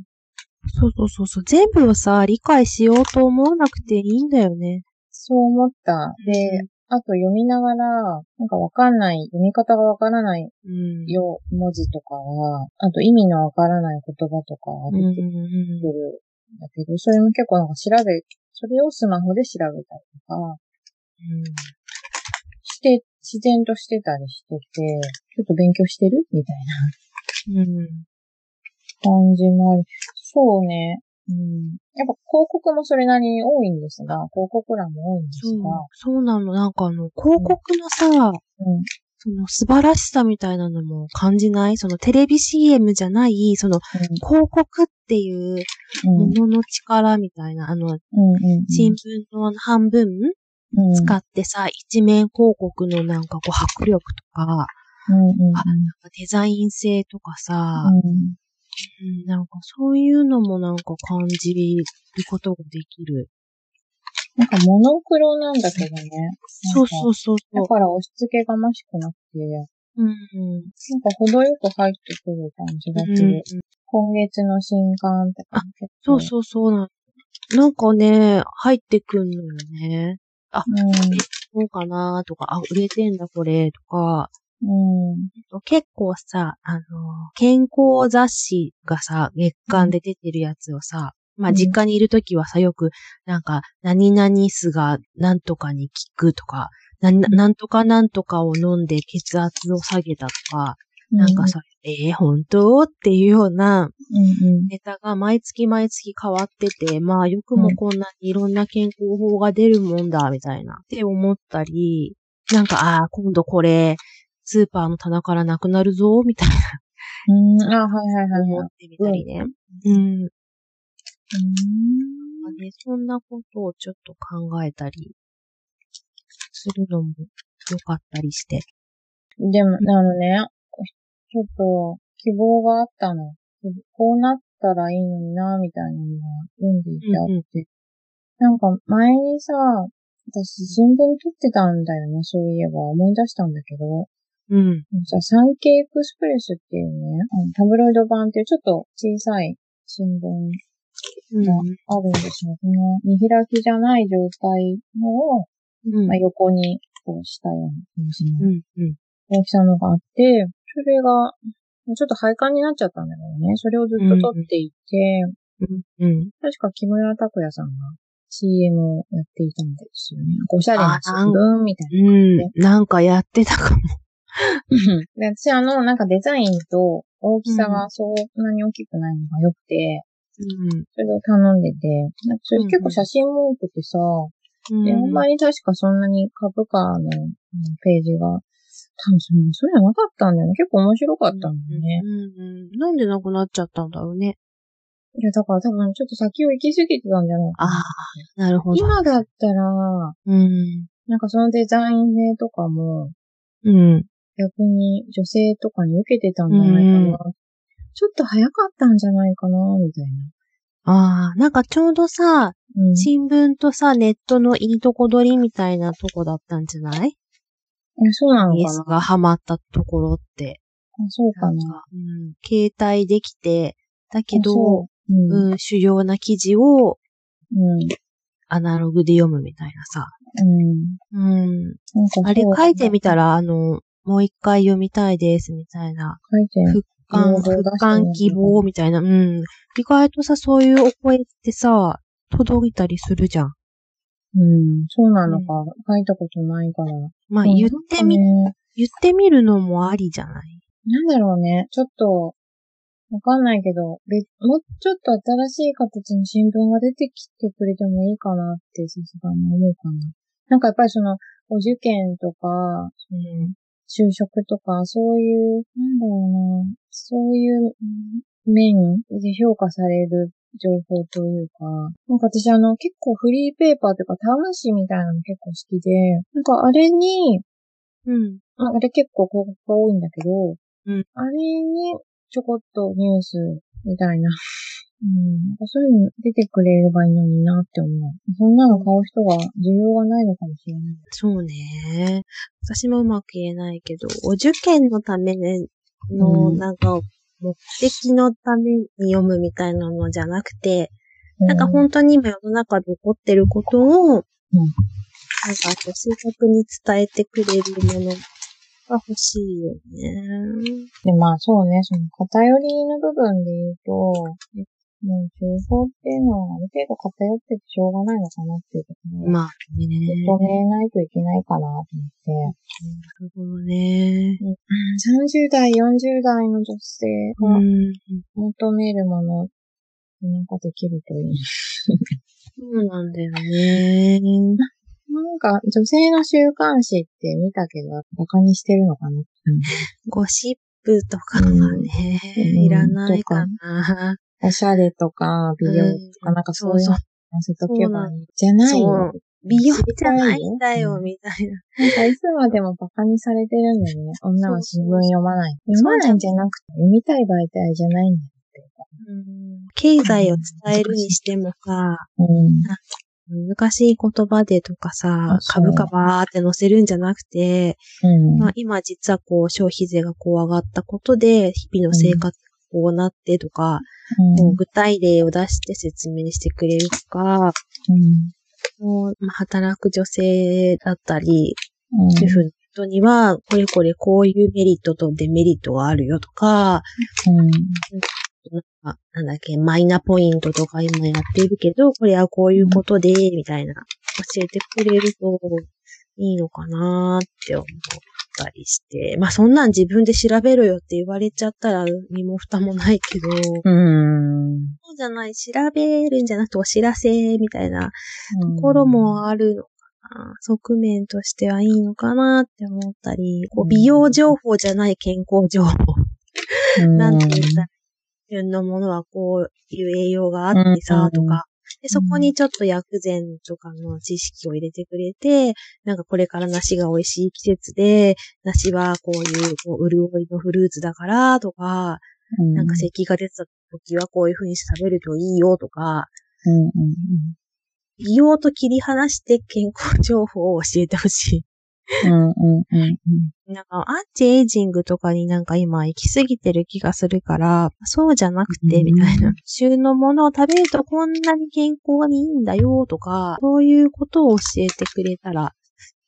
そうそうそうそう。全部をさ、理解しようと思わなくていいんだよね。そう思った。で、あと読みながら、なんかわかんない、読み方がわからないうん。よ、文字とかは、あと意味のわからない言葉とかがうんうん出てくるうんんだけど、それも結構なんか調べ、それをスマホで調べたりとか、して、自然としてたりしてて、ちょっと勉強してる？みたいなうん。うん。感じもあり。そうね。うん。やっぱ広告もそれなりに多いんですが、広告欄も多いんですそうが、、そうなの。なんかあの、広告のさ、うん。その素晴らしさみたいなのも感じない？そのテレビ CM じゃない、その広告っていううん。うん。ものの力みたいな、あの、うん。うん。新聞の半分うん。使ってさ、一面広告のなんかこう迫力とか、うん。うん。あデザイン性とかさ、うん。うんなんかそういうのもなんか感じることができる。なんかモノクロなんだけどね。そうそうそう。だから押し付けがましくなくて、うん。なんか程よく入ってくる感じがする。今月の新刊って感じ。そうそうそうなの。なんかね、入ってくんのよね。うん。そうかなとか、あ、売れてんだこれ、とか。うん。結構さ、あの、健康雑誌がさ、月間で出てるやつをさ、まあうん。実家にいるときはさ、よく、なんか、何々酢がなんとかに効くとか、ななんとかなんとかを飲んで血圧を下げたとか、なんかさ、えー、本当？っていうようなうんうん。ネタが毎月毎月変わってて、まあよくもこんなにいろんな健康法が出るもんだ、みたいな、って思ったり、なんか、ああ、今度これ、スーパーの棚からなくなるぞ、みたいうん。あ、はいはいなはいはい。思ってみたりね。うん。うん。ね、そんなことをちょっと考えたりするのも良かったりして。でも、あのね、ちょっと希望があったの。こうなったらいいのにな、みたいなのが読んでいてあって。なんか前にさ、私新聞撮ってたんだよね、そういえば思い出したんだけど。うん。さ、サンケイエクスプレスっていうね、タブロイド版っていうちょっと小さい新聞うん。があるんですよ。この見開きじゃない状態のを、うん。まあ、横にこうしたような感じの。大きさのがあって、それが、ちょっと廃刊になっちゃったんだけどね。それをずっと撮っていて、うん。うん。確か木村拓哉さんが CM をやっていたんですよね。おしゃれな新聞みたいな。うん。なんかやってたかも。で私あの、なんかデザインと大きさがそんなに大きくないのが良くて、うん。それを頼んでて、なんかそれ結構写真も多くてさ、うん。で、あんまり確かそんなに株価のページが、多分そんなそういうのなかったんだよね。結構面白かったんだよね。うんうん。なんでなくなっちゃったんだろうね。いや、だから多分ちょっと先を行き過ぎてたんじゃないかあな。あ、なるほど。今だったら、うん。なんかそのデザイン性とかも、うん。逆に女性とかに受けてたんじゃないかな。うんちょっと早かったんじゃないかな、みたいああ、なんかちょうどさ、な。うん。新聞とさ、ネットのいいとこ取りみたいなとこだったんじゃない？えそうなのイエスかながハマったところって。あそうかな。うん、携帯できて、だけあど、そううん。うん、主要な記事をうん。アナログで読むみたいなさ。うん。うん。あれ書いてみたら、あの、もう一回読みたいですみたいな。書いて復刊、復刊希望みたいな。うん。意外とさ、そういうお声ってさ、届いたりするじゃん。うん。そうなのか。書いたことないから。まあ、うん言ってみ、言ってみるのもありじゃない？なんだろうね。ちょっと、わかんないけど、べもうちょっと新しい形の新聞が出てきてくれてもいいかなってさすがに思うかな。なんかやっぱりその、お受験とか、うん。就職とか、そういう、なんだろうな、そういううん面で評価される情報というか、なんか私あの結構フリーペーパーというかタウン誌みたいなの結構好きで、なんかあれに、うん。ああれ結構広告が多いんだけど、うんあれにちょこっとニュースみたいな、うん、なんかそういうの出てくれればいいのになって思う。そんなの買う人が需要がないのかもしれない。そうね。私もうまく言えないけど、お受験のための、うんなんか、目的のために読むみたいなのじゃなくて、なんか本当に今世の中で起こってることを、なんかこう正確に伝えてくれるものが欲しいよね。で、まあそうね、その偏りの部分で言うと、もう情報っていうのはある程度偏っててしょうがないのかなっていうところをまあね。認めないといけないかなと思って。なるほどね。30代、40代の女性うがん。求めるもの、なんかできるといい。そうなんだよね。なんか、女性の週刊誌って見たけど、バカにしてるのかな、ゴシップとかはね、うん いらないかな。おしゃれとか、美容とか、うんなんかそういうの載せとけばいい。じゃないよ。美容じゃないんだよ、うんみたいな。なんかいつまでもバカにされてるんだよね。女は新聞読まない。読まないんじゃなくて、読みたい媒体じゃないんだよ。経済を伝えるにしてもさ、うん。難しい言葉でとかさ株価バーって載せるんじゃなくて、うん。まあ、今実はこう消費税がこう上がったことで、日々の生活がこうなってとか、うん。具体例を出して説明してくれるとか、うん。もうまあ働く女性だったり、うん。主婦の人には、これこれこういうメリットとデメリットがあるよとか、うんなんかなんだっけ、マイナポイントとか今やってるけど、これはこういうことで、みたいな、教えてくれるといいのかなって思ったりして、まあそんなん自分で調べろよって言われちゃったら身も蓋もないけど、うん。そうじゃない、調べるんじゃなくてお知らせみたいなところもあるのかな。側面としてはいいのかなって思ったり、こう美容情報じゃない健康情報。うん、なんて言ったら、自分のものはこういう栄養があってさ、とか。で、そこにちょっと薬膳とかの知識を入れてくれて、なんかこれから梨が美味しい季節で、梨はこういうこう潤いのフルーツだから、とか、うん、なんか咳が出た時はこういう風にして食べるといいよとか、うんうん美容と切り離して健康情報を教えてほしうんうんうんうん。い。なんか、アンチエイジングとかになんか今行き過ぎてる気がするから、そうじゃなくて、うんみたいな。旬のものを食べるとこんなに健康にいいんだよとか、そういうことを教えてくれたら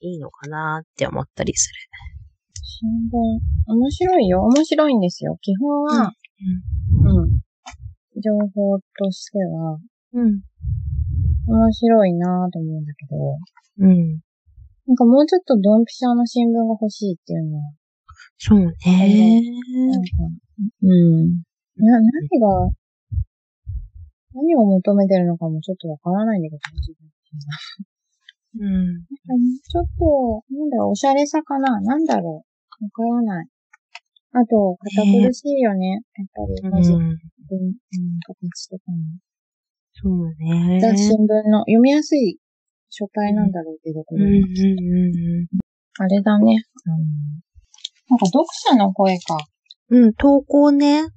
いいのかなって思ったりす新聞、面白いよ。面白いんですよ。基本は、うん。情報としては、る。うん。面白いなぁと思うんだけど、うん。なんかもうちょっとドンピシャの新聞が欲しいっていうのは、そうね。なんか、うん。な、何が、何を求めてるのかもちょっとわからないんだけど、自分うのはうん。ちょっと、なんだろう、おしゃれさかな？なんだろう？わからない。あと、堅苦しいよね。やっぱり、文字、ううん、ん。形とかも。そうね。雑新聞の読みやすい書体なんだろうけど、これ。うんうんうんあれだね。あの、なんか読者の声か。うん。うん、投稿ね。うん。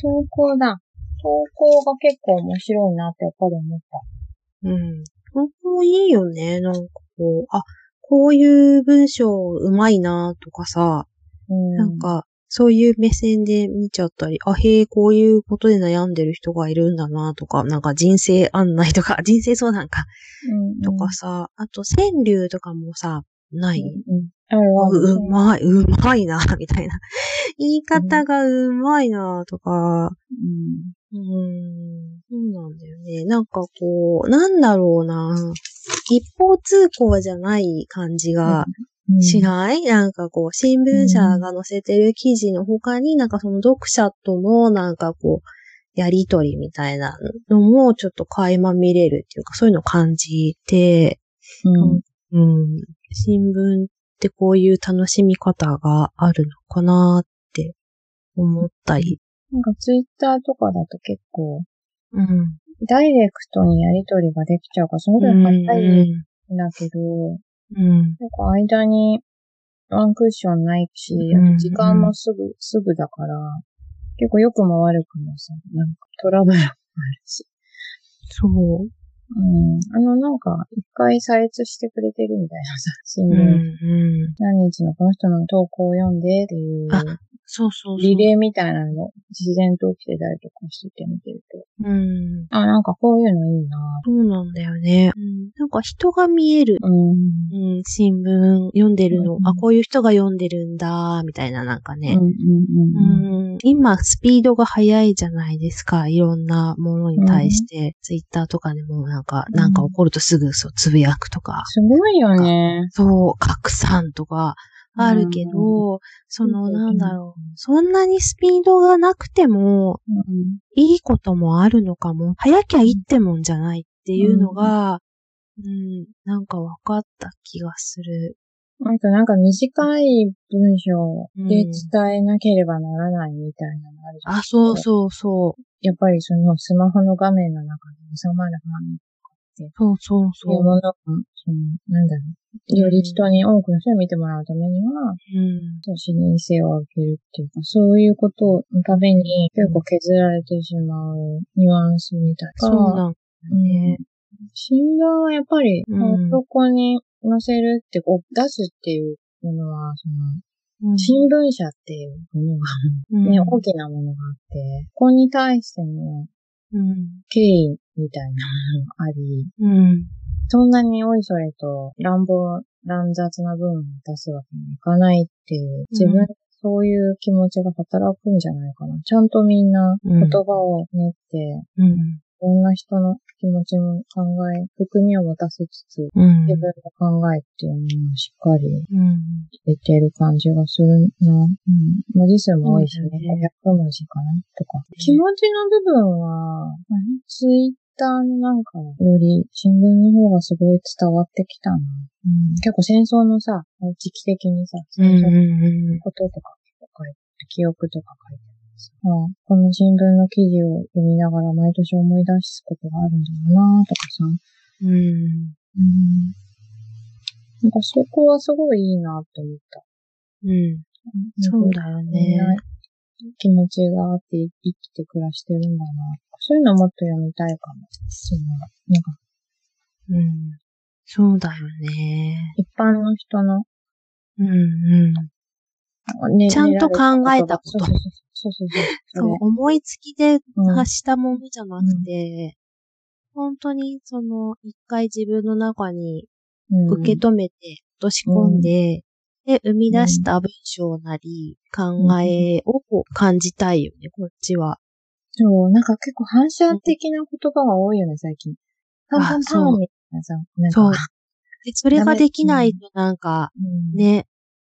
投稿だ。投稿が結構面白いなってやっぱり思った。うん。投稿いいよね。なんかこう、あ、こういう文章うまいなとかさ、うん。なん、か、そういう目線で見ちゃったり、あ、へえ、こういうことで悩んでる人がいるんだなとか、なんか人生案内とか、人生相談か、うん、とかさ、あと川柳とかもさ、ない、うん、うん。ううまい、うまいな、みたいな。言い方がうまいな、とか、うん。うーん、そうなんだよね。なんかこう、なんだろうな。一方通行じゃない感じがうんしない、なんかこう、新聞社が載せてる記事の他に、なんかその読者とのなんかこう、やりとりみたいなのもちょっと垣間見れるっていうか、そういうのを感じて、うん。うん、新聞ってこういう楽しみ方があるのかなって思ったり。なんかツイッターとかだと結構、うん。ダイレクトにやりとりができちゃうから、その分硬いんだけど、うん。なんか間にワンクッションないし、うんあと時間もすぐ、すぐだから、結構よくも悪くもさ、なんかトラブルもあるし。そう。うん。あの、なんか、一回採閲してくれてるみたいなさ、新聞、うん。うん。何日のこの人の投稿を読んでっていう、あそうそうそう。リレーみたいなのも自然と起きてたりとかしてて見てると。うん。あ、なんかこういうのいいなそうなんだよね。なんか人が見える。うん。うん、新聞読んでるの、うんあ、こういう人が読んでるんだ、みたいななんかね。うんうんうん。うん今、スピードが速いじゃないですか。いろんなものに対して、ツイッターとかでもなんか、うんなんか起こるとすぐそう、つぶやくとか、すごいよね。そう、拡散とか、あるけど、その、うんなんだろう。そんなにスピードがなくても、うん。いいこともあるのかも。早きゃいいってもんじゃないっていうのが、うん、なんか分かった気がする。あとなんか短い文章で伝えなければならないみたいなのあるじゃん。あ、そうそうそう。やっぱりそのスマホの画面の中に収まる範囲そうそうそう。ものが、その、なんだろう。より人に、多くの人に見てもらうためには、うん。その視認性を上げるっていう。か、そういう。ことのために結構削られてしまうニュアンスみたいな。そうなんだうんね。新聞はやっぱり、う。そこに載せるって、こう出すっていうものは、その、新聞社っていう。ものが、うん、大きなものがあって、ここに対してのうん。敬意みたいなものがあり、うん。そんなにおいそれと乱暴、乱雑な文を出すわけにいかないっていう、自分、うんそういう気持ちが働くんじゃないかな。ちゃんとみんな言葉を練って、うん。いろんな人の気持ちも考え、含みを持たせつつ、うん。自分の考えっていうものをしっかりうん。出てる感じがするな。うん。文字数も多いしね。そうだね500文字かなとか。気持ちの部分は、ツイッターのなんかより新聞の方がすごい伝わってきたな。うん、結構戦争のさ、時期的にさ、うん。戦争のうん。こととか結構書いてる、記憶とか書いてあこの新聞の記事を読みながら毎年思い出すことがあるんだろうなとかさ。うん。うん。なんかそこはすごいいいなって思った。うん。そうだよね。気持ちがあって生きて暮らしてるんだな。そういうのもっと読みたいかも。その、なんか、うん。そうだよね。一般の人の、うん。うん。ねちゃんと考えたことそうそうそうそうそうそ そうう、思いつきでうん。発したものじゃなくて、本当にその、一回自分の中にうん。受け止めて、落とし込んで、で、生み出した文章なり、考えを感じたいよね、こっちは。そう、なんか結構反射的な言葉が多いよね、最近。パンパンパンそうみたいなさ、なんかそう。で、それができないとなんか、うん、ね、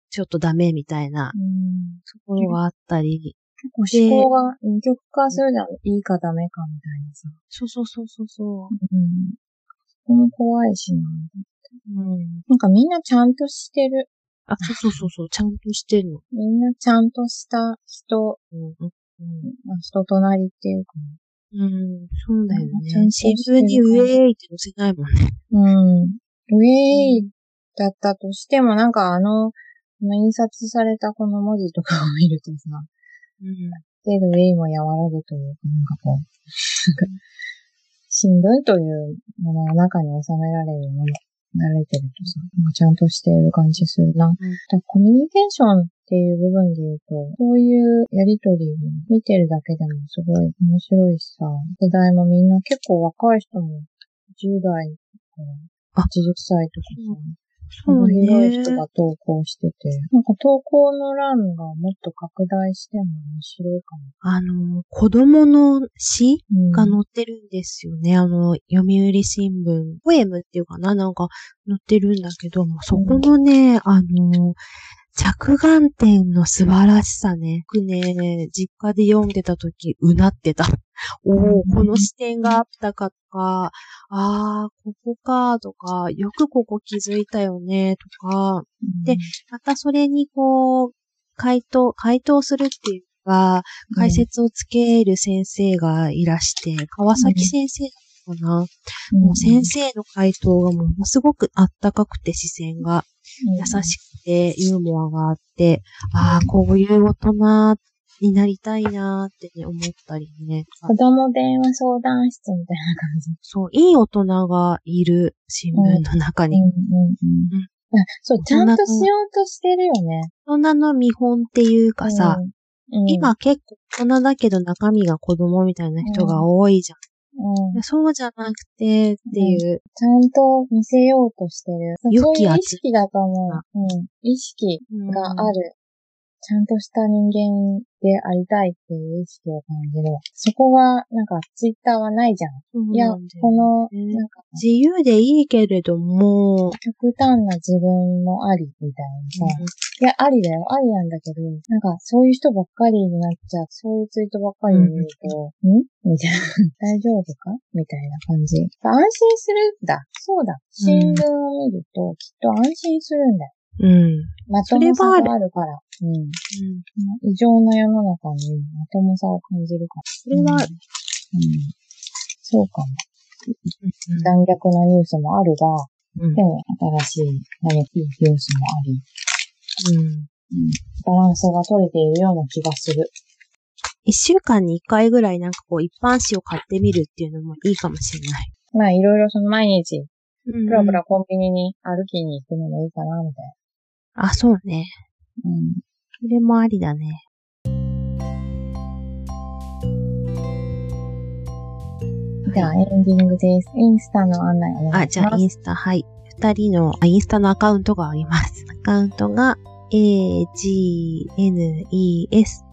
ちょっとダメみたいなうん。ところがあったり、結構思考が二極化するじゃん。いいかダメかみたいなさ。そうそうそうそうそうん。そこも怖いしな。う。うん。なんかみんなちゃんとしてる。あ、そうそうそうそう、ちゃんとしてるの。みんなちゃんとした人、うん。うん。まあ人となりっていうか。うん、そうだよね。して新聞にウェーイって載せないもんね。うん。ウェイだったとしても、なんかあの印刷されたこの文字とかを見るとさ、うん。程度ウェイも和らぐというか、なんかこう、なんか新聞というものの中に収められるもの、慣れてるとさ、ちゃんとしてる感じするな。だからコミュニケーションっていう部分で言うと、そういうやりとりを見てるだけでもすごい面白いしさ、世代もみんな結構若い人も10代から80歳とかさ、幅広いね。人が投稿してて、なんか投稿の欄がもっと拡大しても面白いかあの、子供の詩も。が載ってるんですよね。あの、読売新聞、ポエムっていうかななんか載ってるんだけども、そこのね、あの、着眼点の素晴らしさね。僕ね、実家で読んでた時、うなってた。おおうん。この視点があったかとか、ああ、ここかとか、よくここ気づいたよねとか、でまたそれにこう、回答、回答するっていうか、解説をつける先生がいらして、川崎先生だったかな、もう先生の回答がものすごくあったかくて視線が優しくてユーモアがあって、ああ、こういう大人になりたいなーってね、思ったりね。子供電話相談室みたいな感じ。そう、いい大人がいる新聞の中に。うんうんうん。あそう、ちゃんとしようとしてるよね。大人の見本っていうかさ、うん、うん今結構大人だけど中身が子供みたいな人が多いじゃん。うん、そうじゃなくてっていう、ちゃんと見せようとしてる。良そういうき意識だと思う。うん。意識がある。ちゃんとした人間でありたいっていう意識を感じるわ。そこが、なんか、ツイッターはないじゃん。そういや、なんだよこの、ねなんか、自由でいいけれども、極端な自分もあり、みたいなさ。いや、ありだよ。ありなんだけど、なんか、そういう人ばっかりになっちゃう。そういうツイートばっかり見ると、んみたいな。大丈夫か？みたいな感じ。安心するんだ。そうだ。新聞を見ると、きっと安心するんだよ。うん。まともさがあるから。うん。うん異常な世の中にまともさを感じるから。それは、うん。うんそうかも。残虐なニュースもあるが、うんでも新しい何かいいニュースもあり、うんバランスが取れているような気がする。一週間に一回ぐらいなんかこう一般紙を買ってみるっていうのもいいかもしれない。まあいろいろその毎日、うんプラプラコンビニに歩きに行くのもいいかな、みたいあ、そうね。な。うん。それもありだね。じゃあエンディングです。インスタの案内お願あ、いします。じゃあインスタ、はい。二人のあインスタのアカウントがあります。アカウントが、agnes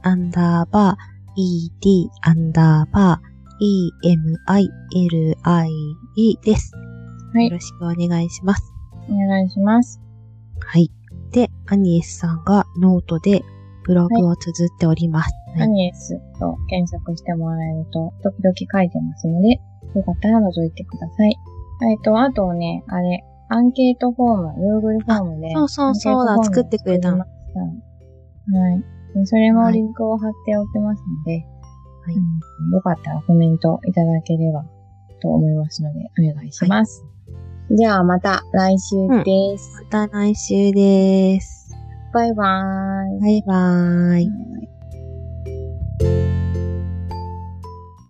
アンダーバー ed アンダーバー emili です。はいよろしくお願いします。お願いします。はい。で、アニエスさんがノートでブログを綴っております。はいアニエスと検索してもらえると、時々書いてますので、よかったら覗いてください。えっと、あとね、あれ、アンケートフォーム、Google フォームで。そうそうそうだ作ってくれたのはい。でそれもリンクを貼っておきますので、はいうんよかったらコメントいただければと思いますので、お願いします。じゃあまた来週です。また来週です。バイバーイ。バイバーイ。はい